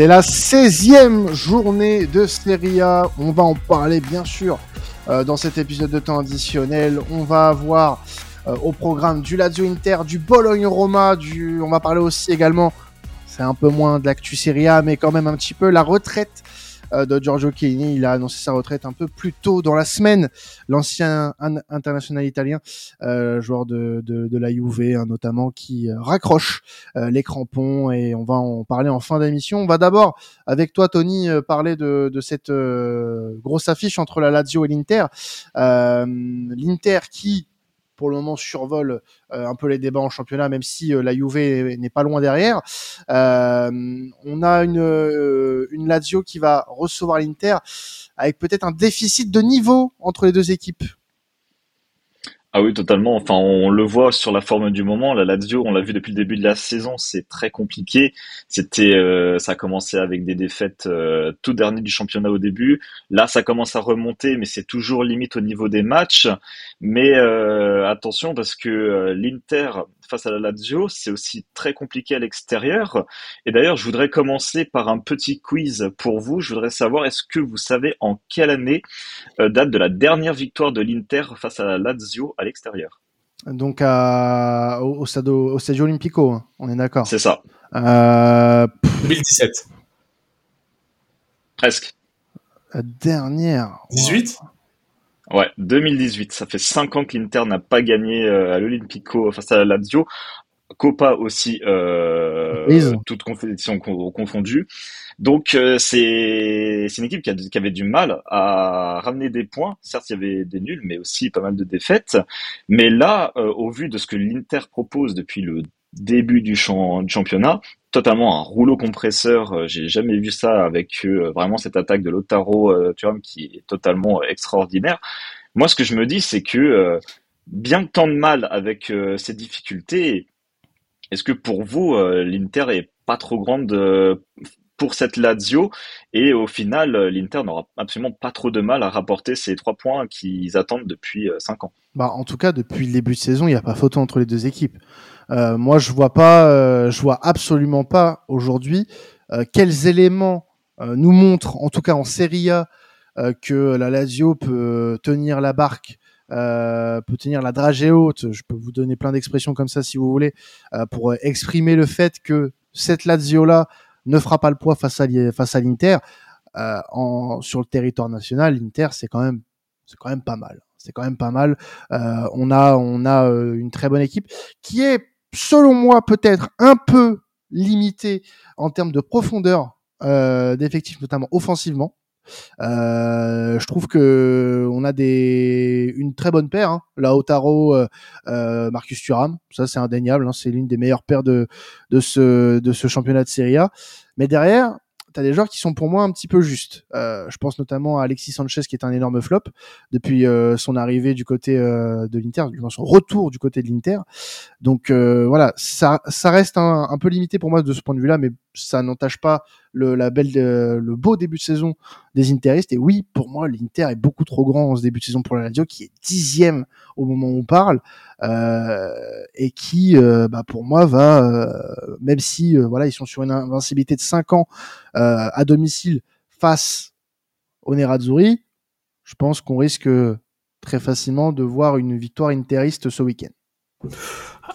C'est la 16e journée de Serie A. On va en parler bien sûr euh, dans cet épisode de temps additionnel. On va avoir euh, au programme du Lazio Inter, du Bologne Roma, du... on va parler aussi également, c'est un peu moins de l'actu Serie A, mais quand même un petit peu la retraite de Giorgio Chiellini. Il a annoncé sa retraite un peu plus tôt dans la semaine. L'ancien international italien, euh, joueur de, de, de, la Juve hein, notamment, qui euh, raccroche les crampons et on va en parler en fin d'émission. On va d'abord, avec toi Tony, parler de, de cette grosse affiche entre la Lazio et l'Inter. L'Inter qui pour le moment survole euh, un peu les débats en championnat, même si euh, la Juve n'est pas loin derrière. Euh, on a une, une Lazio qui va recevoir l'Inter avec peut-être un déficit de niveau entre les deux équipes. Ah oui, totalement. Enfin, on le voit sur la forme du moment. La Lazio, on l'a vu depuis le début de la saison, c'est très compliqué. C'était, euh, ça a commencé avec des défaites euh, tout dernier du championnat au début. Là, ça commence à remonter, mais c'est toujours limite au niveau des matchs. Mais euh, attention parce que l'Inter face à la Lazio, c'est aussi très compliqué à l'extérieur. Et d'ailleurs, je voudrais commencer par un petit quiz pour vous. Je voudrais savoir, est-ce que vous savez en quelle année euh, date de la dernière victoire de l'Inter face à la Lazio à l'extérieur? Donc à, au, Stadio, au Olimpico, hein, on est d'accord? C'est ça. Euh... 2017. Presque. La dernière. 18 Ouais, 2018. Ça fait 5 ans que l'Inter n'a pas gagné euh, à l'Olympico face à la Lazio. Copa aussi, euh, toutes compétitions confondues. Donc euh, c'est c'est une équipe qui, qui, avait du mal à ramener des points. Certes, il y avait des nuls, mais aussi pas mal de défaites. Mais là, euh, au vu de ce que l'Inter propose depuis le début du, champ, du championnat, totalement un rouleau compresseur. Euh, j'ai jamais vu ça avec euh, vraiment cette attaque de Lotaro euh, Thuram qui est totalement extraordinaire. Moi, ce que je me dis, c'est que bien tant de mal avec ces difficultés, est-ce que pour vous, l'Inter est pas trop grande pour cette Lazio et au final, l'Inter n'aura absolument pas trop de mal à rapporter ces trois points qu'ils attendent depuis cinq ans. Bah, en tout cas, depuis le début de saison, il n'y a pas photo entre les deux équipes. Euh, moi, je vois pas, euh, je vois absolument pas aujourd'hui euh, quels éléments nous montrent, en tout cas en Serie A, que la Lazio peut tenir la barque euh, peut tenir la dragée haute. Je peux vous donner plein d'expressions comme ça si vous voulez euh, pour exprimer le fait que cette Lazio là ne fera pas le poids face à l'Inter euh, en sur le territoire national. L'Inter c'est quand même c'est quand même pas mal. C'est quand même pas mal. on a on a une très bonne équipe qui est selon moi, peut-être un peu limité en termes de profondeur euh, d'effectifs, notamment offensivement. Euh, je trouve que on a des une très bonne paire, hein. Lautaro, euh, euh, Marcus Thuram, ça c'est indéniable, hein. c'est l'une des meilleures paires de de ce de ce championnat de Serie A. Mais derrière, tu as des joueurs qui sont pour moi un petit peu justes. Euh, je pense notamment à Alexis Sanchez qui est un énorme flop depuis euh, son arrivée du côté euh, de l'Inter, du son retour du côté de l'Inter. Donc voilà, ça, ça reste un, un, peu limité pour moi de ce point de vue-là, mais ça n'entache pas le, la belle, le beau début de saison des Interistes. Et oui, pour moi, l'Inter est beaucoup trop grand en ce début de saison pour la Lazio, qui est dixième au moment où on parle, euh, et qui, euh, bah, pour moi, va, euh, même si voilà, ils sont sur une invincibilité de 5 ans à domicile face au Nerazzurri, je pense qu'on risque très facilement de voir une victoire interiste ce week-end.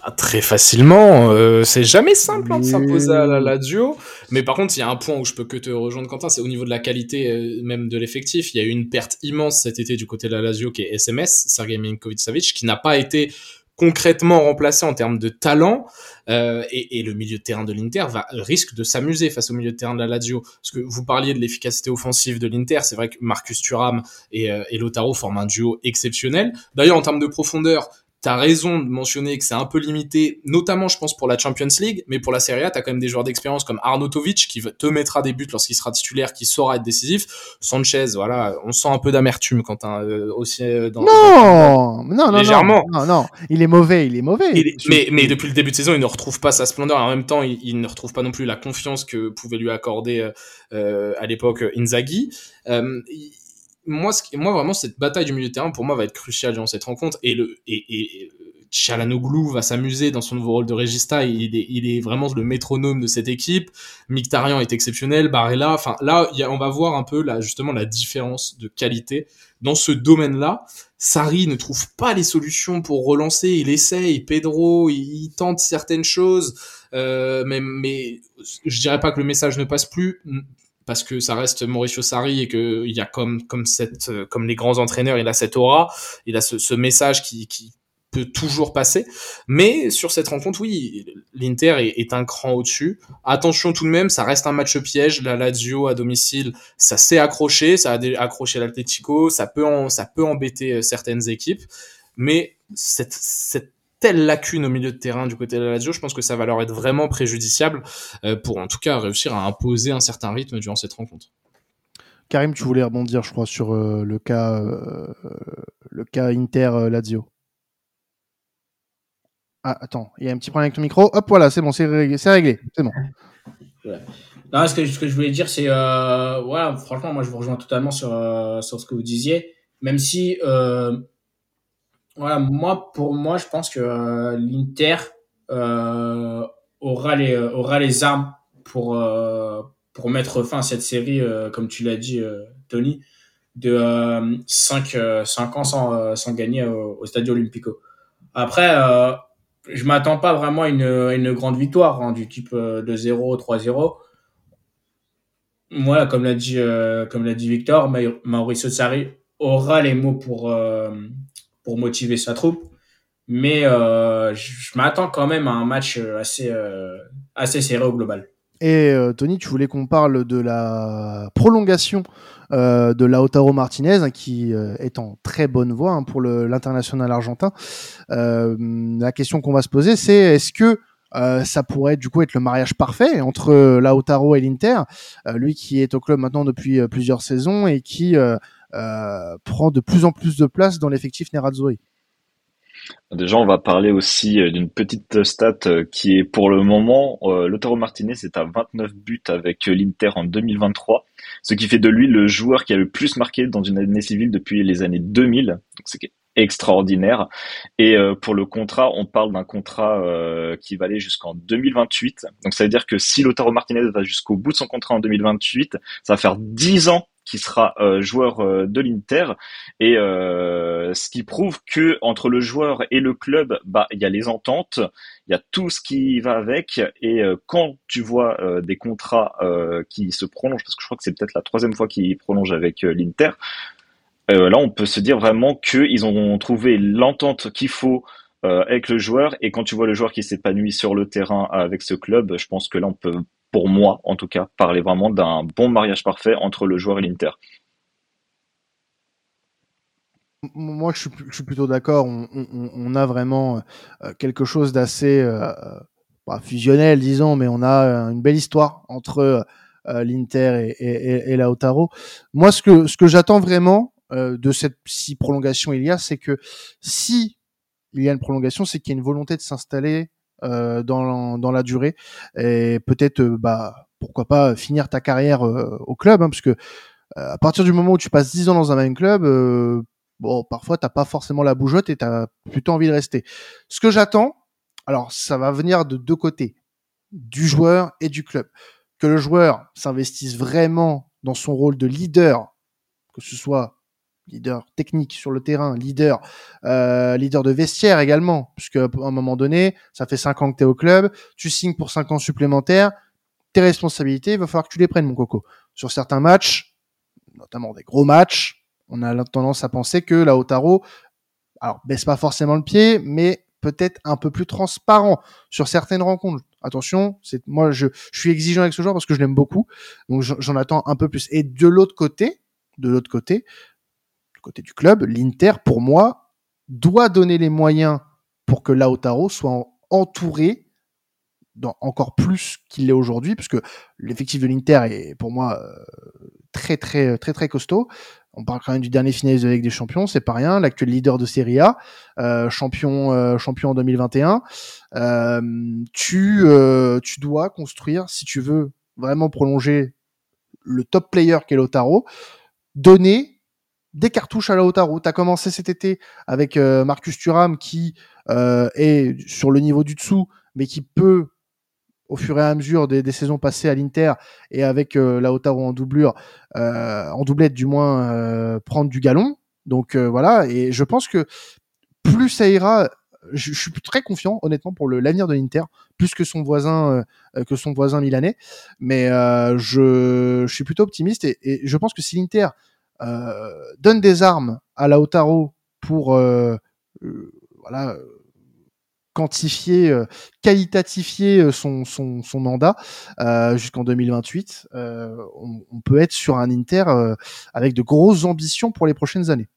Ah, très facilement. Euh, c'est jamais simple hein, de s'imposer à la Lazio. Mais par contre, il y a un point où je peux que te rejoindre, Quentin, c'est au niveau de la qualité euh, même de l'effectif. Il y a eu une perte immense cet été du côté de la Lazio qui est SMS, Sergei Milinkovic-Savic, qui n'a pas été concrètement remplacé en termes de talent. Euh, et, et, le milieu de terrain de l'Inter va risque de s'amuser face au milieu de terrain de la Lazio. Parce que vous parliez de l'efficacité offensive de l'Inter, c'est vrai que Marcus Thuram et, euh, et Lotaro forment un duo exceptionnel. D'ailleurs, en termes de profondeur, T'as raison de mentionner que c'est un peu limité, notamment je pense pour la Champions League, mais pour la Serie A, t'as quand même des joueurs d'expérience comme Arnautovic qui te mettra des buts lorsqu'il sera titulaire, qui saura être décisif. Sanchez, voilà, on sent un peu d'amertume quand un euh, aussi euh, dans, non, non, non, légèrement. Non, non, il est mauvais, il est mauvais. mais, mais depuis le début de saison, il ne retrouve pas sa splendeur. Et en même temps, il, ne retrouve pas non plus la confiance que pouvait lui accorder euh, à l'époque Inzaghi. Euh, moi, moi, vraiment, cette bataille du milieu de terrain, pour moi, va être cruciale dans cette rencontre. Et, le, et, et Chalanoglu va s'amuser dans son nouveau rôle de régista. Il est, il est vraiment le métronome de cette équipe. Mkhitaryan est exceptionnel. Barella, enfin là, on va voir un peu là justement la différence de qualité dans ce domaine-là. Sarri ne trouve pas les solutions pour relancer. Il essaye. Pedro, il, tente certaines choses, euh, mais, mais je dirais pas que le message ne passe plus parce que ça reste Mauricio Sarri et que il y a comme comme cette comme les grands entraîneurs, il a cette aura, il a ce, ce message qui, qui peut toujours passer. Mais sur cette rencontre, oui, l'Inter est, un cran au-dessus. Attention tout de même, ça reste un match piège. La Lazio à domicile, ça s'est accroché, ça a accroché l'Atletico, ça peut ça peut embêter euh, certaines équipes. Mais cette, cette telle lacune au milieu de terrain du côté de la Lazio, je pense que ça va leur être vraiment préjudiciable euh, pour en tout cas réussir à imposer un certain rythme durant cette rencontre. Karim, tu voulais rebondir, je crois, sur euh, le cas le cas Inter Lazio. Ah, attends, il y a un petit problème avec ton micro. Hop, voilà, c'est bon, c'est réglé. C'est réglé. C'est bon. Non, ce que, ce que, je voulais dire, c'est. Euh, voilà, franchement, moi, je vous rejoins totalement sur, euh, sur ce que vous disiez. Même si. Euh, voilà, moi, pour moi, je pense que euh, l'Inter euh, aura, les, aura les armes pour, pour mettre fin à cette série, comme tu l'as dit, Tony, de 5, 5 ans sans, sans gagner au, Stadio Olimpico. Après, je m'attends pas vraiment à une, une grande victoire hein, du type euh, de 0 3-0. Voilà, comme l'a dit euh, dit Victor, Mauricio Sarri aura les mots pour euh, pour motiver sa troupe, mais je, m'attends quand même à un match assez assez serré au global. Et Tony, tu voulais qu'on parle de la prolongation euh, de Lautaro Martinez, hein, qui euh, est en très bonne voie hein, pour l'international argentin. Euh, la question qu'on va se poser, c'est est-ce que ça pourrait du coup être le mariage parfait entre Lautaro et l'Inter, lui qui est au club maintenant depuis plusieurs saisons et qui prend de plus en plus de place dans l'effectif Nerazzurri. Déjà, on va parler aussi euh, d'une petite stat euh, qui est pour le moment, euh, Martinez est à 29 buts avec l'Inter en 2023, ce qui fait de lui le joueur qui a le plus marqué dans une année civile depuis les années 2000. Donc c'est extraordinaire. Et pour le contrat, on parle d'un contrat qui va aller jusqu'en 2028. Donc ça veut dire que si Lautaro Martinez va jusqu'au bout de son contrat en 2028, ça va faire 10 ans qui sera euh, joueur euh, de l'Inter. Et euh, ce qui prouve que entre le joueur et le club bah il y a les ententes il y a tout ce qui va avec. Et quand tu vois des contrats qui se prolongent parce que je crois que c'est peut-être la troisième fois qu'ils prolongent avec l'Inter là on peut se dire vraiment qu'ils ont trouvé l'entente qu'il faut avec le joueur. Et quand tu vois le joueur qui s'épanouit sur le terrain avec ce club je pense que là on peut pour moi en tout cas, parler vraiment d'un bon mariage parfait entre le joueur et l'Inter. Moi, je suis, plutôt d'accord. On, a vraiment euh, quelque chose d'assez euh, fusionnel, disons, mais on a une belle histoire entre euh, l'Inter et, et, Lautaro. Moi, ce que j'attends vraiment de cette si prolongation il y a, c'est que si il y a une prolongation, c'est qu'il y a une volonté de s'installer euh, dans, dans la durée. Et peut-être euh, bah pourquoi pas finir ta carrière euh, au club hein, parce que à partir du moment où tu passes 10 ans dans un même club bon parfois t'as pas forcément la bougeotte et t'as plutôt envie de rester. Ce que j'attends alors ça va venir de deux côtés du joueur et du club. Que le joueur s'investisse vraiment dans son rôle de leader que ce soit leader technique sur le terrain, leader, euh, leader de vestiaire également, puisque à un moment donné, ça fait cinq ans que tu es au club, tu signes pour cinq ans supplémentaires, tes responsabilités, il va falloir que tu les prennes, mon coco. Sur certains matchs, notamment des gros matchs, on a tendance à penser que la Otaro, alors baisse pas forcément le pied, mais peut-être un peu plus transparent sur certaines rencontres. Attention, c'est moi je, je suis exigeant avec ce joueur parce que je l'aime beaucoup, donc j'en attends un peu plus. Et de l'autre côté, de l'autre côté, côté du club, l'Inter, pour moi, doit donner les moyens pour que Lautaro soit entouré dans encore plus qu'il l'est aujourd'hui, puisque l'effectif de l'Inter est pour moi euh, très très très très costaud. On parle quand même du dernier finaliste de la Ligue des Champions, c'est pas rien. L'actuel leader de Serie A, euh, champion euh, champion en 2021. tu tu dois construire si tu veux vraiment prolonger le top player qu'est Lautaro, donner des cartouches à la Lautaro. Tu as commencé cet été avec Marcus Thuram qui est sur le niveau du dessous, mais qui peut au fur et à mesure des, saisons passées à l'Inter et avec euh, Lautaro en doublure, en doublette du moins, prendre du galon. Donc voilà, et je pense que plus ça ira, je, suis très confiant honnêtement pour l'avenir de l'Inter, plus que son voisin que son voisin milanais. Mais je, suis plutôt optimiste et je pense que si l'Inter donne des armes à Lautaro pour voilà quantifier, euh, qualitatifier euh, son, son, son mandat euh, jusqu'en 2028, euh, on, on, peut être sur un Inter avec de grosses ambitions pour les prochaines années.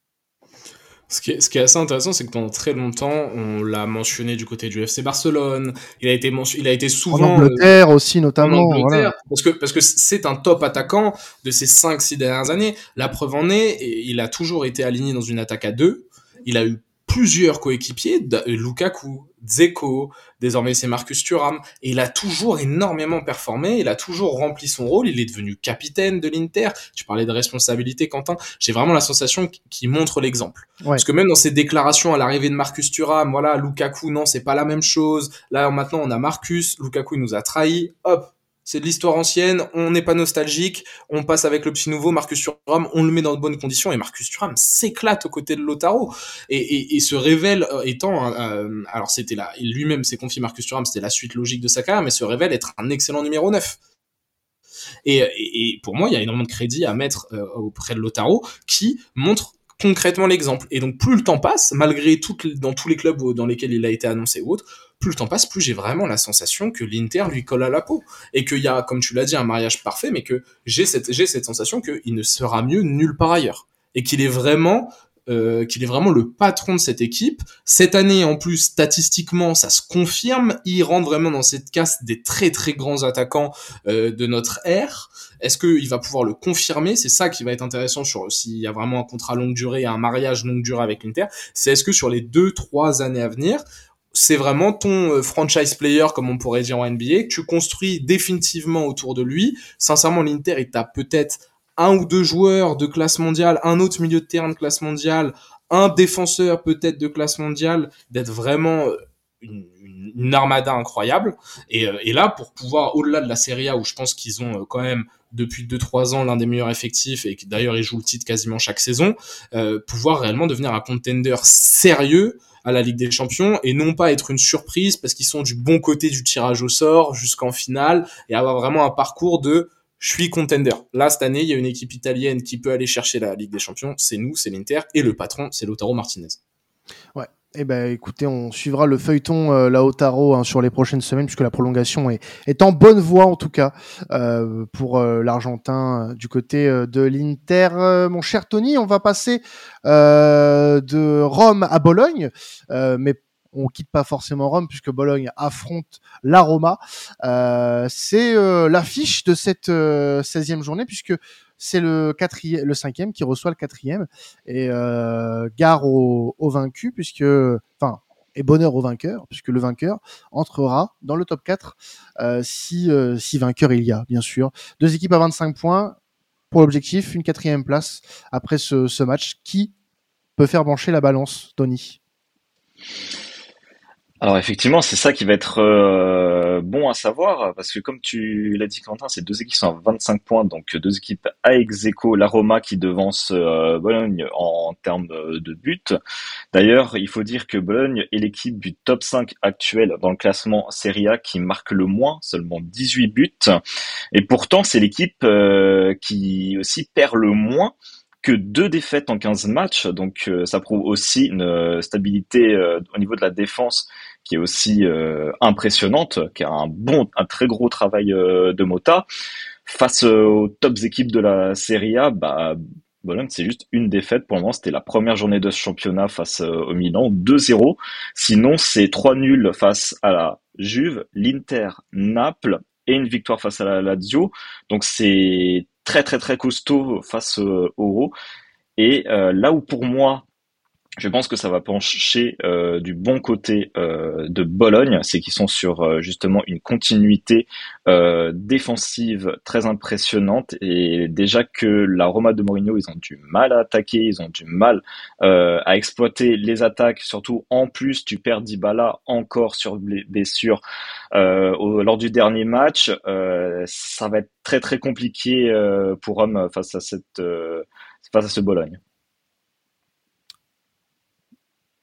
Ce qui, est, ce qui est assez intéressant, c'est que pendant très longtemps, on l'a mentionné du côté du FC Barcelone. Il a été il a été souvent en Angleterre aussi notamment. En Angleterre, parce que parce que c'est un top attaquant de ces 5-6 dernières années. La preuve en est, il a toujours été aligné dans une attaque à deux. Il a eu plusieurs coéquipiers, Lukaku, Zeko, désormais c'est Marcus Thuram, et il a toujours énormément performé, il a toujours rempli son rôle, il est devenu capitaine de l'Inter. Tu parlais de responsabilité, Quentin. J'ai vraiment la sensation qu'il montre l'exemple. Parce que même dans ses déclarations à l'arrivée de Marcus Thuram, voilà, Lukaku, non, c'est pas la même chose. Là, maintenant, on a Marcus, Lukaku, il nous a trahi. Hop, c'est de l'histoire ancienne, on n'est pas nostalgique, on passe avec le petit nouveau Marcus Thuram, on le met dans de bonnes conditions et Marcus Thuram s'éclate aux côtés de Lotaro et, se révèle euh, étant, euh, alors c'était là, lui-même s'est confié Marcus Thuram, c'était la suite logique de sa carrière, mais se révèle être un excellent numéro 9. Et, pour moi, il y a énormément de crédit à mettre euh, auprès de Lotaro qui montre concrètement l'exemple. Et donc plus le temps passe, malgré tout, dans tous les clubs dans lesquels il a été annoncé ou autre, plus le temps passe, plus j'ai vraiment la sensation que l'Inter lui colle à la peau. Et qu'il y a, comme tu l'as dit, un mariage parfait, mais que j'ai cette, j'ai cette sensation qu'il ne sera mieux nulle part ailleurs. Et qu'il est vraiment euh, qu'il est vraiment le patron de cette équipe. Cette année, en plus, statistiquement, ça se confirme. Il rentre vraiment dans cette caste des très très grands attaquants euh, de notre ère. Est-ce qu'il va pouvoir le confirmer? C'est ça qui va être intéressant sur s'il y a vraiment un contrat longue durée, un mariage longue durée avec l'Inter. C'est est-ce que sur les deux trois années à venir, c'est vraiment ton euh, franchise player, comme on pourrait dire en NBA, que tu construis définitivement autour de lui. Sincèrement, l'Inter, il t'a peut-être un ou deux joueurs de classe mondiale, un autre milieu de terrain de classe mondiale, un défenseur peut-être de classe mondiale, d'être vraiment euh, une, armada incroyable. Et, euh, et, là, pour pouvoir, au-delà de la Serie A, où je pense qu'ils ont quand même depuis 2-3 ans l'un des meilleurs effectifs et d'ailleurs ils jouent le titre quasiment chaque saison, euh, pouvoir réellement devenir un contender sérieux à la Ligue des Champions et non pas être une surprise parce qu'ils sont du bon côté du tirage au sort jusqu'en finale et avoir vraiment un parcours de je suis contender. Là, cette année, il y a une équipe italienne qui peut aller chercher la Ligue des Champions. C'est nous, c'est l'Inter. Et le patron, c'est Lautaro Martinez. Ouais, eh ben, écoutez, on suivra le feuilleton euh, Lautaro hein, sur les prochaines semaines, puisque la prolongation est, est en bonne voie en tout cas euh, pour euh, l'Argentin euh, du côté de l'Inter. mon cher Tony, on va passer de Rome à Bologne, mais on quitte pas forcément Rome puisque Bologne affronte la Roma. C'est l'affiche de cette 16e journée puisque c'est le quatrième, le cinquième qui reçoit le quatrième et euh, gare au, vaincu puisque, enfin, et bonheur au vainqueur puisque le vainqueur entrera dans le top 4 euh, si euh, vainqueur il y a bien sûr. Deux équipes à 25 points pour l'objectif, une quatrième place après ce, ce match qui peut faire pencher la balance, Tony? Alors effectivement, c'est ça qui va être euh, bon à savoir, parce que comme tu l'as dit Quentin, c'est deux équipes qui sont à 25 points, donc deux équipes à ex la Roma qui devance euh, Bologne en termes de buts. D'ailleurs, il faut dire que Bologne est l'équipe du top 5 actuel dans le classement Serie A qui marque le moins, seulement 18 buts. Et pourtant, c'est l'équipe euh, qui aussi perd le moins que deux défaites en 15 matchs, donc ça prouve aussi une stabilité au niveau de la défense qui est aussi impressionnante, qui a un bon, un très gros travail de Mota. Face aux tops équipes de la Serie A, bah, Bologne, c'est juste une défaite. Pour le moment, c'était la première journée de ce championnat face au Milan, 2-0. Sinon, c'est trois nuls face à la Juve, l'Inter, Naples et une victoire face à la Lazio. Donc c'est très très très costaud face au Euro. Et euh, là où pour moi je pense que ça va pencher euh, du bon côté euh, de Bologne, c'est qu'ils sont sur euh, justement une continuité défensive très impressionnante. Et déjà que la Roma de Mourinho, ils ont du mal à attaquer, ils ont du mal à exploiter les attaques, surtout en plus tu perds Dybala encore sur blessure lors du dernier match, ça va être très très compliqué pour Rome face à cette face à ce Bologne.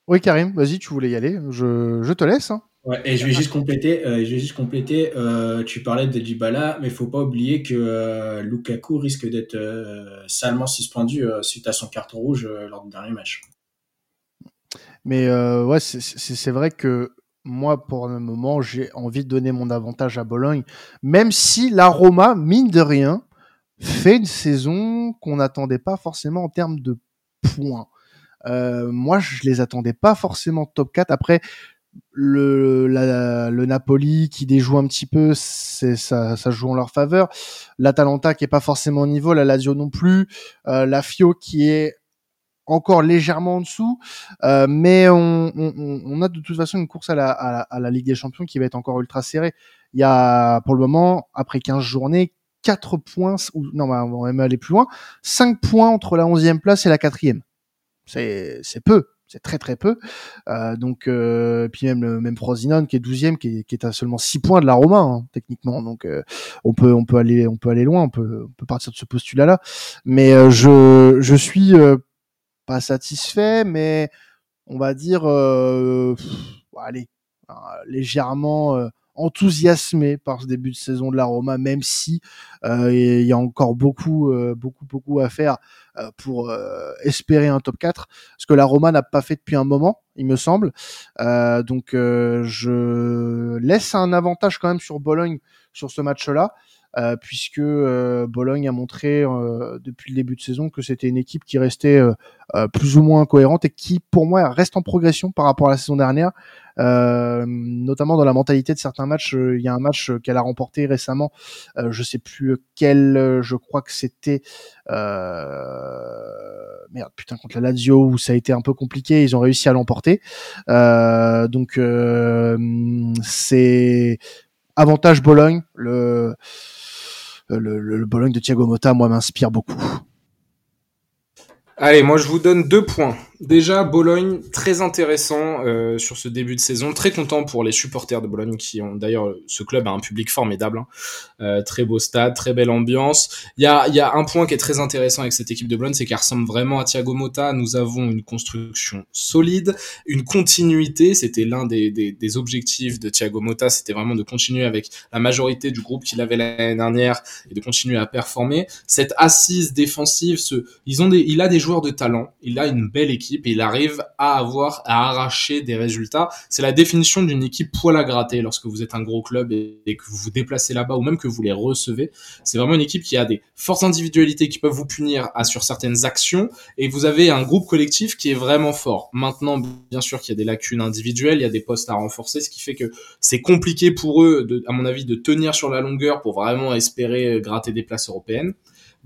Oui, Karim, vas-y, tu voulais y aller. Je, te laisse. Hein. Ouais, et je vais juste compléter. Euh, je vais juste compléter. Euh, tu parlais de Dybala, mais il faut pas oublier que euh, Lukaku risque d'être salement suspendu suite à son carton rouge lors du dernier match. Mais ouais, c'est vrai que moi, pour le moment, j'ai envie de donner mon avantage à Bologne, même si la Roma, mine de rien, fait une saison qu'on n'attendait pas forcément en termes de points. Euh, moi, je les attendais pas forcément top 4. Après, le, le Napoli qui déjoue un petit peu, c'est ça, ça joue en leur faveur. L'Atalanta qui est pas forcément au niveau, la Lazio non plus, euh, la Fio qui est encore légèrement en dessous, euh, mais on, on, on, a de toute façon une course à la, à, la, Ligue des Champions qui va être encore ultra serrée. Il y a pour le moment, après 15 journées, 4 points, ou non, on va même aller plus loin, 5 points entre la 11e place et la 4e c'est peu c'est très très peu. Euh, donc euh, puis même le même qui est 12e qui est, qui est à seulement 6 points de la Roma hein, techniquement. Donc euh, on peut on peut aller on peut aller loin on peut on peut partir de ce postulat là mais euh, je je suis euh, pas satisfait mais on va dire allez légèrement enthousiasmé par ce début de saison de la Roma, même si euh, il y a encore beaucoup, euh, beaucoup, beaucoup à faire euh, pour espérer un top 4, ce que la Roma n'a pas fait depuis un moment, il me semble. donc je laisse un avantage quand même sur Bologne sur ce match-là. Euh, puisque euh, Bologne a montré euh, depuis le début de saison que c'était une équipe qui restait plus ou moins cohérente et qui, pour moi, reste en progression par rapport à la saison dernière, notamment dans la mentalité de certains matchs. Il y a un match qu'elle a remporté récemment, je sais plus quel, je crois que c'était merde, putain, contre la Lazio où ça a été un peu compliqué, ils ont réussi à l'emporter. donc c'est avantage Bologne. Le le, le, Bologne de Thiago Motta, moi, m'inspire beaucoup. Allez, moi je vous donne deux points. Déjà, Bologne, très intéressant euh, sur ce début de saison. Très content pour les supporters de Bologne qui ont d'ailleurs, ce club a un public formidable. Hein. Euh, très beau stade, très belle ambiance. Il y a, un point qui est très intéressant avec cette équipe de Bologne, c'est qu'elle ressemble vraiment à Thiago Motta. Nous avons une construction solide, une continuité. C'était l'un des, objectifs de Thiago Motta, c'était vraiment de continuer avec la majorité du groupe qu'il avait l'année dernière et de continuer à performer. Cette assise défensive, ils ont il a des joueurs de talent, il a une belle équipe et il arrive à avoir, à arracher des résultats. C'est la définition d'une équipe poil à gratter lorsque vous êtes un gros club et, que vous vous déplacez là-bas ou même que vous les recevez. C'est vraiment une équipe qui a des fortes individualités qui peuvent vous punir sur certaines actions et vous avez un groupe collectif qui est vraiment fort. Maintenant, bien sûr qu'il y a des lacunes individuelles, il y a des postes à renforcer, ce qui fait que c'est compliqué pour eux, à mon avis, de tenir sur la longueur pour vraiment espérer gratter des places européennes.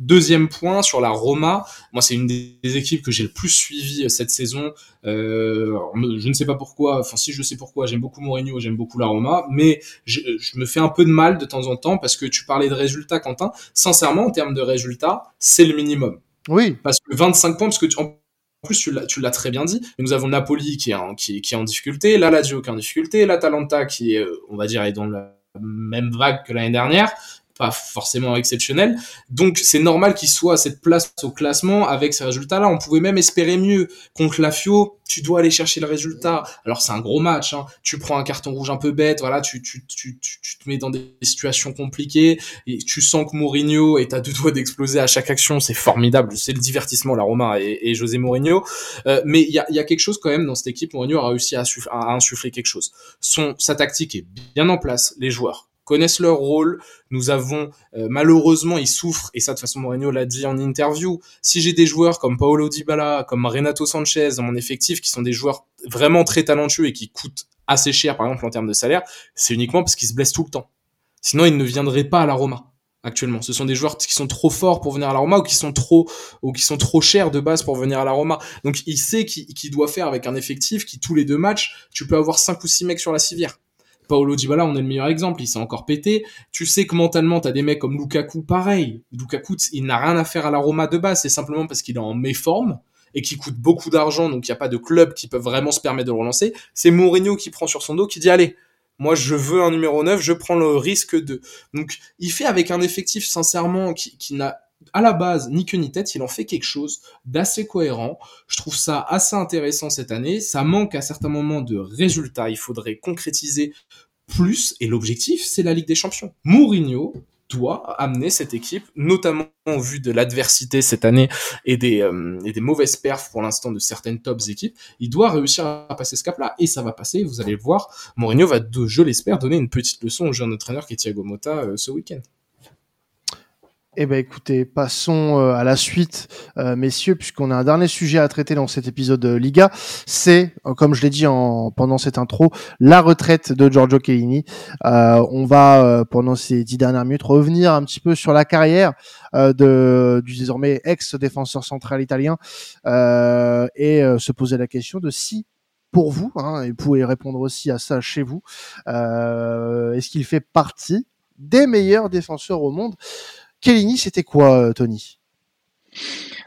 Deuxième point sur la Roma, moi c'est une des équipes que j'ai le plus suivi euh, cette saison. Euh, je ne sais pas pourquoi, enfin si je sais pourquoi, j'aime beaucoup Mourinho, j'aime beaucoup la Roma, mais je, me fais un peu de mal de temps en temps parce que tu parlais de résultats, Quentin. Sincèrement, en termes de résultats, c'est le minimum. Oui. Parce que 25 points, parce que en plus, tu l'as très bien dit. Nous avons Napoli qui est en, qui, qui est en difficulté, la Lazio qui est en difficulté, l'Atalanta qui est, euh, on va dire, est dans la même vague que l'année dernière pas forcément exceptionnel. Donc c'est normal qu'il soit à cette place au classement avec ces résultats-là. On pouvait même espérer mieux. Contre la Fio, tu dois aller chercher le résultat. Alors c'est un gros match. Hein. Tu prends un carton rouge un peu bête, voilà, tu, tu, tu, tu, te mets dans des situations compliquées et tu sens que Mourinho est à deux doigts d'exploser à chaque action. C'est formidable. C'est le divertissement, la Roma et, José Mourinho. Euh, mais il y a, y a quelque chose quand même dans cette équipe. Mourinho a réussi à, à insuffler quelque chose. Son, sa tactique est bien en place. Les joueurs connaissent leur rôle. Nous avons euh, malheureusement, ils souffrent et ça de toute façon Mourinho l'a dit en interview. Si j'ai des joueurs comme Paolo Dybala, comme Renato Sanchez dans mon effectif qui sont des joueurs vraiment très talentueux et qui coûtent assez cher par exemple en termes de salaire, c'est uniquement parce qu'ils se blessent tout le temps. Sinon, ils ne viendraient pas à la Roma. actuellement. Ce sont des joueurs qui sont trop forts pour venir à la Roma ou qui sont trop ou qui sont trop chers de base pour venir à la Roma. Donc il sait qu'il doit faire avec un effectif qui tous les deux matchs, tu peux avoir cinq ou six mecs sur la civière. Paolo Dybala, on est le meilleur exemple, il s'est encore pété. Tu sais que mentalement, t'as des mecs comme Lukaku, pareil. Lukaku, il n'a rien à faire à la Roma de base, c'est simplement parce qu'il est en méforme et qui coûte beaucoup d'argent, donc il n'y a pas de club qui peut vraiment se permettre de relancer. C'est Mourinho qui prend sur son dos, qui dit allez, moi, je veux un numéro 9, je prends le risque de. Donc, il fait avec un effectif, sincèrement, qui, qui n'a à la base ni queue ni tête, il en fait quelque chose d'assez cohérent. Je trouve ça assez intéressant cette année. Ça manque à certains moments de résultats. Il faudrait concrétiser plus. Et l'objectif, c'est la Ligue des Champions. Mourinho doit amener cette équipe, notamment en vue de l'adversité cette année et des, euh, mauvaises perfs pour l'instant de certaines tops équipes, il doit réussir à passer ce cap-là et ça va passer, vous allez le voir. Mourinho va, je l'espère, donner une petite leçon au jeune entraîneur qui est Thiago Motta euh, ce week-end. Eh ben écoutez, passons euh, à la suite, euh, messieurs, puisqu'on a un dernier sujet à traiter dans cet épisode de Liga. C'est, euh, comme je l'ai dit en, pendant cette intro, la retraite de Giorgio Chiellini. on va, pendant ces dix dernières minutes, revenir un petit peu sur la carrière de, du désormais ex-défenseur central italien et se poser la question de si pour vous, hein, et vous pouvez répondre aussi à ça chez vous, est-ce qu'il fait partie des meilleurs défenseurs au monde Kellini, c'était quoi, euh, Tony?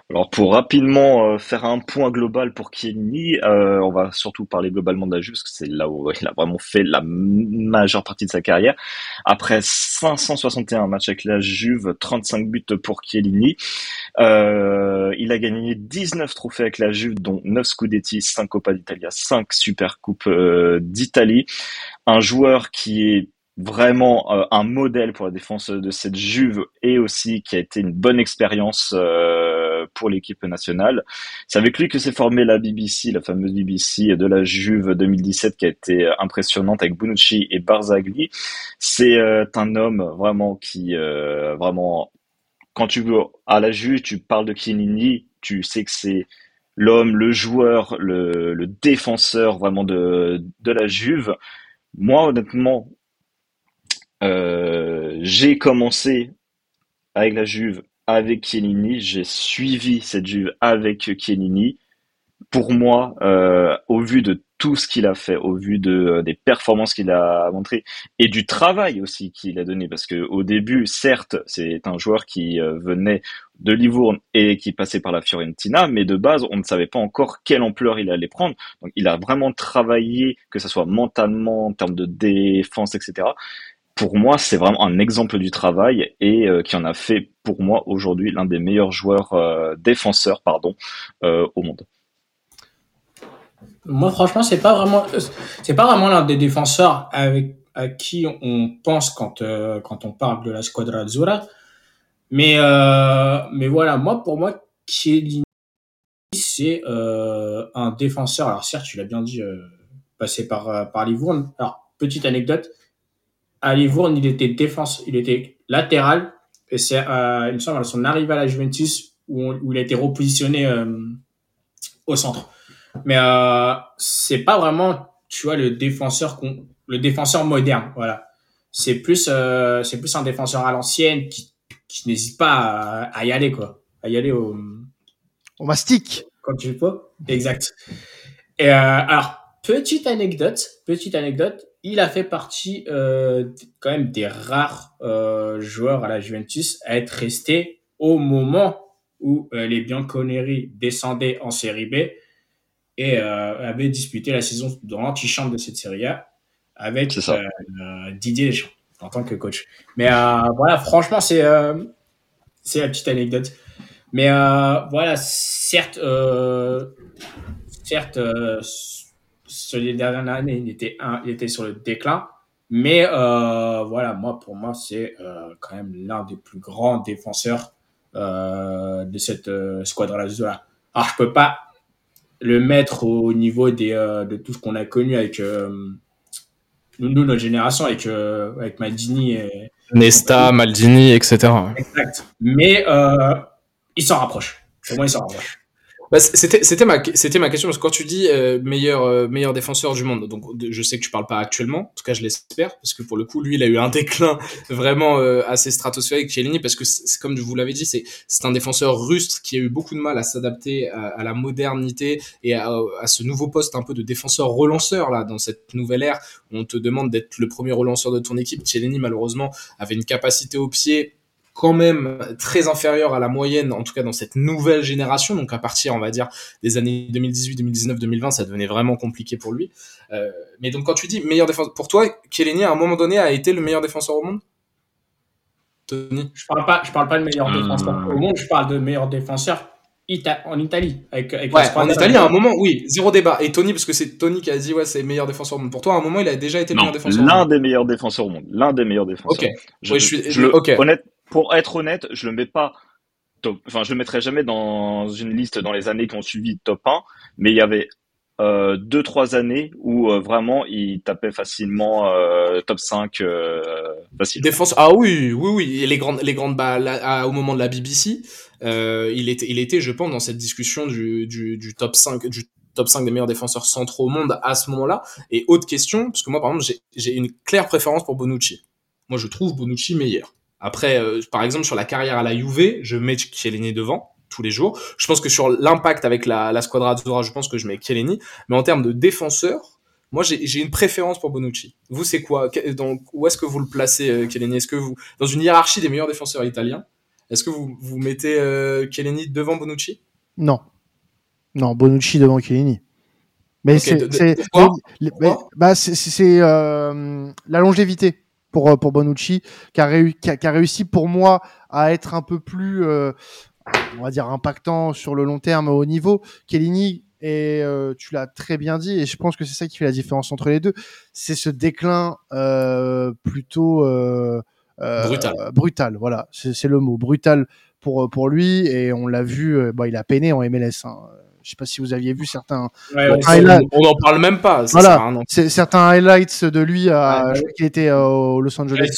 Alors pour rapidement euh, faire un point global pour Chiellini, euh, on va surtout parler globalement de la Juve parce que c'est là où il a vraiment fait la majeure partie de sa carrière. Après 561 matchs avec la Juve, 35 buts pour Chiellini. Euh, il a gagné 19 trophées avec la Juve, dont 9 Scudetti, 5 Coppa d'Italia, 5 Super Coupes d'Italie. Un joueur qui est vraiment euh, un modèle pour la défense de cette Juve et aussi qui a été une bonne expérience euh, pour l'équipe nationale. C'est avec lui que s'est formée la BBC, la fameuse BBC de la Juve 2017 qui a été impressionnante avec Bonucci et Barzagli. C'est euh, un homme vraiment qui vraiment quand tu veux à la Juve, tu parles de Chiellini, tu sais que c'est l'homme, le joueur, le, le défenseur vraiment de, de la Juve. Moi, honnêtement, euh, j'ai commencé avec la Juve avec Chiellini, j'ai suivi cette Juve avec Chiellini. Pour moi, euh, au vu de tout ce qu'il a fait, au vu de euh, des performances qu'il a montrées et du travail aussi qu'il a donné, parce que au début, certes, c'est un joueur qui venait de Livourne et qui passait par la Fiorentina, mais de base, on ne savait pas encore quelle ampleur il allait prendre. Donc, il a vraiment travaillé, que ce soit mentalement, en termes de défense, etc pour moi, c'est vraiment un exemple du travail et euh, qui en a fait pour moi aujourd'hui l'un des meilleurs joueurs euh, défenseurs pardon euh, au monde. Moi, franchement, c'est pas vraiment, c'est pas vraiment l'un des défenseurs avec à qui on pense quand quand on parle de la Squadra Azzurra. Mais mais voilà, moi pour moi, Chiellini, c'est un défenseur. Alors certes, tu l'as bien dit, passé par par Livourne. Alors petite anecdote à Livourne, il était défense, il était latéral. Et c'est, euh, il me semble, à son arrivée à la Juventus où, il a été repositionné euh, au centre. Mais euh, c'est pas vraiment, tu vois, le défenseur le défenseur moderne. Voilà, c'est plus, euh, c'est plus un défenseur à l'ancienne qui, qui n'hésite pas à, y aller quoi, à y aller au, au mastic. Quand tu peux. Exact. Et euh, alors petite anecdote, petite anecdote il a fait partie euh, quand même des rares euh, joueurs à la Juventus à être resté au moment où euh, les Bianconeri descendaient en Série B et avaient disputé la saison de l'antichambre de cette Série A avec Didier Deschamps en tant que coach. Mais voilà, franchement, c'est c'est la petite anecdote. Mais voilà, certes, certes sur les dernières années, il était, il était sur le déclin. Mais euh, voilà, moi, pour moi, c'est euh, quand même l'un des plus grands défenseurs euh, de cette squadra là. Alors, je peux pas le mettre au niveau des, de tout ce qu'on a connu avec nous, notre génération, avec, avec Maldini. Et, Nesta, Maldini, etc. Exact. Mais il s'en rapproche. Pour moi, il s'en rapproche. Bah, c'était c'était ma c'était ma question parce que quand tu dis euh, meilleur euh, meilleur défenseur du monde donc je sais que tu parles pas actuellement en tout cas je l'espère parce que pour le coup lui il a eu un déclin vraiment euh, assez stratosphérique Chiellini parce que c'est comme je vous l'avais dit c'est c'est un défenseur rustre qui a eu beaucoup de mal à s'adapter à, la modernité et à, à, ce nouveau poste un peu de défenseur relanceur là dans cette nouvelle ère où on te demande d'être le premier relanceur de ton équipe. Chiellini malheureusement avait une capacité au pied quand même très inférieur à la moyenne, en tout cas dans cette nouvelle génération. Donc à partir, on va dire, des années 2018, 2019, 2020, ça devenait vraiment compliqué pour lui. Euh, mais donc quand tu dis meilleur défenseur, pour toi, Chiellini à un moment donné a été le meilleur défenseur au monde? Tony? Je parle pas, je parle pas de meilleur hmm. défenseur au monde, je parle de meilleur défenseur en Italie. Avec, ouais, en Italie, à un moment, oui, zéro débat. Et Tony, parce que c'est Tony qui a dit, ouais, c'est le meilleur défenseur au monde. Pour toi, à un moment, il a déjà été le meilleur défenseur L'un des meilleurs défenseurs au monde. L'un des meilleurs défenseurs. Ok. Je, suis, je, honnête, pour être honnête, je le mets pas top, enfin, je le mettrai jamais dans une liste dans les années qui ont suivi top 1, mais il y avait euh, deux trois années où euh, vraiment il tapait facilement euh, top 5 euh, ah oui oui oui les grandes les grandes balles au moment de la BBC il était il était je pense dans cette discussion du, du, du top 5 du top 5 des meilleurs défenseurs centraux au monde à ce moment-là. Et autre question parce que moi par exemple j'ai une claire préférence pour Bonucci. Moi je trouve Bonucci meilleur après, euh, par exemple, sur la carrière à la Juve, je mets Chiellini devant tous les jours. Je pense que sur l'impact avec la, la Squadra Azzurra, je pense que je mets Chiellini. Mais en termes de défenseur, moi, j'ai une préférence pour Bonucci. Vous, c'est quoi? Donc, Où est-ce que vous le placez, euh, Chiellini? Est-ce que vous, dans une hiérarchie des meilleurs défenseurs italiens, est-ce que vous, vous mettez euh, Chiellini devant Bonucci? Non. Non, Bonucci devant Chiellini. Mais c'est bah, euh, la longévité pour, euh, pour Bonucci, qui a, qui, a, réussi pour moi à être un peu plus, euh, on va dire, impactant sur le long terme au niveau. Kellini, et euh, tu l'as très bien dit, et je pense que c'est ça qui fait la différence entre les deux, c'est ce déclin plutôt brutal. brutal. Voilà, c'est le mot, brutal pour, pour lui, et on l'a vu, bah, il a peiné en MLS. Hein. Je sais pas si vous aviez vu certains highlights. On n'en parle même pas. voilà, c'est certains highlights de lui. À, qui était au Los Angeles.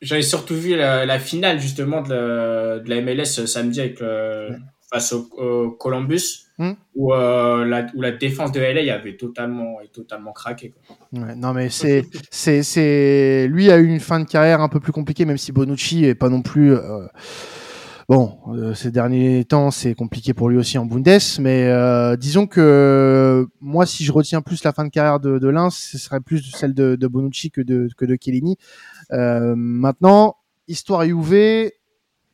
J'avais surtout, vu la, finale justement de la, MLS samedi avec face au, Columbus. Hmm. Où, euh, la, où la défense de LA avait totalement, totalement craqué. Ouais, non, mais c'est, c'est, c'est, lui a eu une fin de carrière un peu plus compliquée, même si Bonucci est pas non plus, euh, Bon, euh, ces derniers temps, c'est compliqué pour lui aussi en Bundes, mais euh, disons que moi, si je retiens plus la fin de carrière de, de Lens, ce serait plus celle de, de Bonucci que de, que de Chiellini. Euh, maintenant, histoire UV,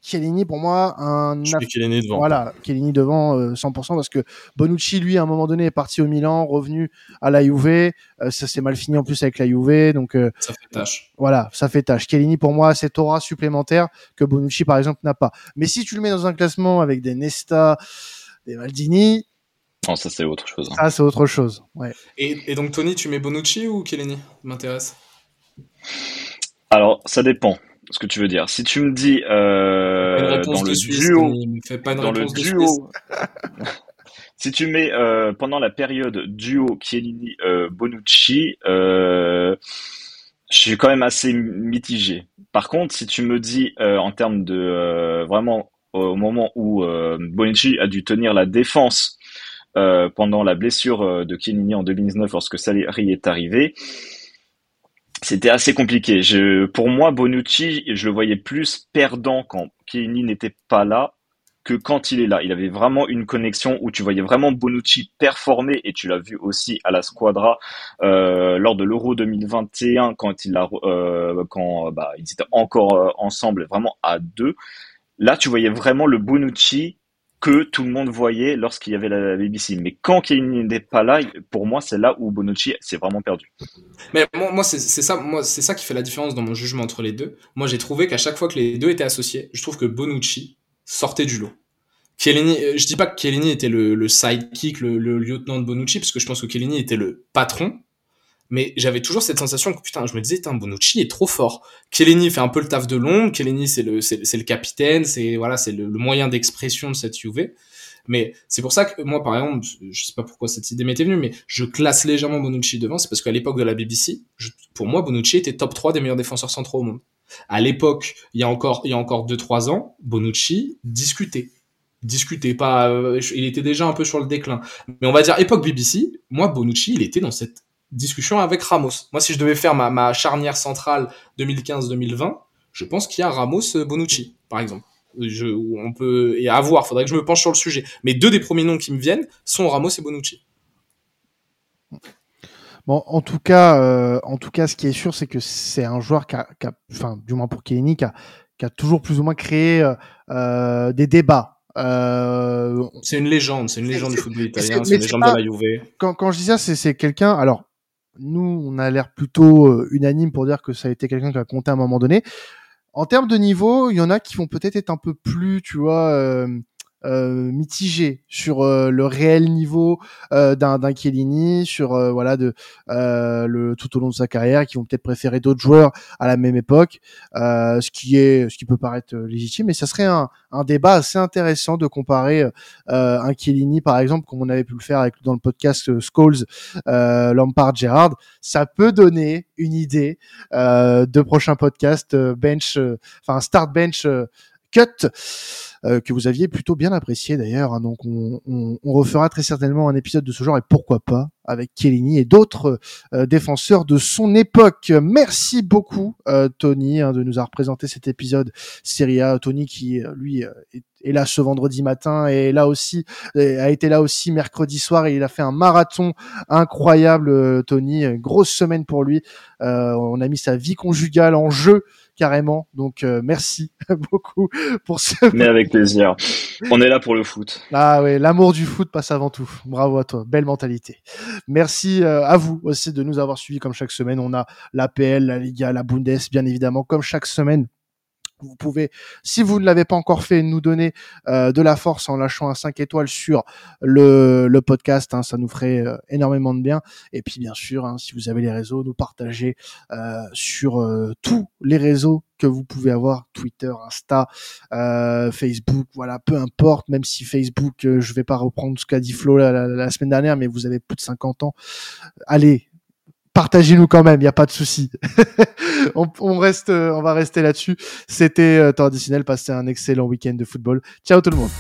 Chiellini pour moi un Chiellini devant. voilà Chiellini devant 100% euh, parce que Bonucci lui à un moment donné est parti au Milan revenu à la Juve euh, ça s'est mal fini en plus avec la Juve donc euh, ça fait tâche voilà ça fait tâche Chiellini pour moi c'est aura supplémentaire que Bonucci par exemple n'a pas mais si tu le mets dans un classement avec des Nesta des Maldini non, ça c'est autre chose. Hein. Ça c'est autre chose. Ouais. Et, et, donc Tony, tu mets Bonucci ou Chiellini? M'intéresse. Alors ça dépend ce que tu veux dire. Si tu me dis euh, dans le duo, dans le duo, si tu mets euh, pendant la période duo Chiellini euh, Bonucci, euh, je suis quand même assez mitigé. Par contre, si tu me dis euh, en termes de vraiment au moment où Bonucci a dû tenir la défense pendant la blessure de Chiellini en 2019 lorsque Salieri est arrivé, c'était assez compliqué. Je, pour moi, Bonucci, je le voyais plus perdant quand Chiellini n'était pas là que quand il est là. Il avait vraiment une connexion où tu voyais vraiment Bonucci performer et tu l'as vu aussi à la Squadra euh, lors de l'Euro 2021 quand il a, euh, quand bah, ils étaient encore euh, ensemble, vraiment à deux. Là, tu voyais vraiment le Bonucci que tout le monde voyait lorsqu'il y avait la BBC. Mais quand Kane n'est pas là, pour moi, c'est là où Bonucci s'est vraiment perdu. Mais moi, c'est ça, moi, c'est ça qui fait la différence dans mon jugement entre les deux. Moi, j'ai trouvé qu'à chaque fois que les deux étaient associés, je trouve que Bonucci sortait du lot. Chiellini, euh, je dis pas que Chiellini était le, sidekick, le, le, lieutenant de Bonucci, parce que je pense que Chiellini était le patron, mais j'avais toujours cette sensation que putain, je me disais, Bonucci est trop fort. Chiellini fait un peu le taf de l'ombre, Chiellini c'est le, c'est, le capitaine, c'est voilà, c'est le, moyen d'expression de cette Juve. Mais c'est pour ça que moi, par exemple, je sais pas pourquoi cette idée m'était venue, mais je classe légèrement Bonucci devant, c'est parce qu'à l'époque de la BBC, pour moi, Bonucci était top 3 des meilleurs défenseurs centraux au monde. À l'époque, il y a encore, il y a encore 2-3 ans, Bonucci discutait discuté, pas, euh, il était déjà un peu sur le déclin. Mais on va dire époque BBC, moi Bonucci, il était dans cette discussion avec Ramos. Moi, si je devais faire ma, ma charnière centrale 2015-2020, je pense qu'il y a Ramos-Bonucci, par exemple. Je, on peut et à voir, faudrait que je me penche sur le sujet. Mais deux des premiers noms qui me viennent sont Ramos et Bonucci. Bon, en tout cas, euh, en tout cas, ce qui est sûr, c'est que c'est un joueur qui a, enfin, du moins pour Chiellini, qui a, qui a toujours plus ou moins créé euh, euh des débats. Euh, c'est une légende, c'est une légende du football italien, c'est une légende de la Juve. Quand, quand je dis ça, c'est quelqu'un. Alors, nous, on a l'air plutôt euh, unanime pour dire que ça a été quelqu'un qui a compté à un moment donné. En termes de niveau, il y en a qui vont peut-être être un peu plus, tu vois, euh, euh, mitigé sur euh, le réel niveau euh, d'un d'un Chiellini, sur euh, voilà de le tout au long de sa carrière, qui vont peut-être préférer d'autres joueurs à la même époque, ce qui est ce qui peut paraître légitime, mais ça serait un, un débat assez intéressant de comparer un Chiellini par exemple, comme on avait pu le faire avec dans le podcast Scholes, Lampard, Gerrard, ça peut donner une idée de prochain podcast bench, enfin start bench cut. Euh, que vous aviez plutôt bien apprécié d'ailleurs. Hein. donc on, on, on, refera très certainement un épisode de ce genre et pourquoi pas avec Chiellini et d'autres euh, défenseurs de son époque. Merci beaucoup euh, Tony hein, de nous avoir présenté cet épisode Serie A. Tony qui lui est, est, là ce vendredi matin et là aussi a été là aussi mercredi soir et il a fait un marathon incroyable Tony. grosse semaine pour lui. on a mis sa vie conjugale en jeu carrément. Donc euh, merci beaucoup pour ce. Mais avec plaisir. On est là pour le foot. Ah oui, l'amour du foot passe avant tout. Bravo à toi, belle mentalité. Merci euh, à vous aussi de nous avoir suivis comme chaque semaine. On a l'APL, la Liga, la Bundes, bien évidemment, comme chaque semaine. Vous pouvez, si vous ne l'avez pas encore fait, nous donner euh, de la force en lâchant un 5 étoiles sur le, le podcast. Hein, ça nous ferait euh, énormément de bien. Et puis bien sûr, hein, si vous avez les réseaux, nous partager euh, sur euh, tous les réseaux que vous pouvez avoir, Twitter, Insta, Facebook, voilà, peu importe. Même si Facebook, je vais pas reprendre ce qu'a dit Flo la, la, semaine dernière, mais vous avez plus de 50 ans. Allez, partagez-nous quand même, il n'y a pas de souci. on, on, reste, on va rester là-dessus. C'était euh, traditionnel, passez un excellent week-end de football. Ciao tout le monde.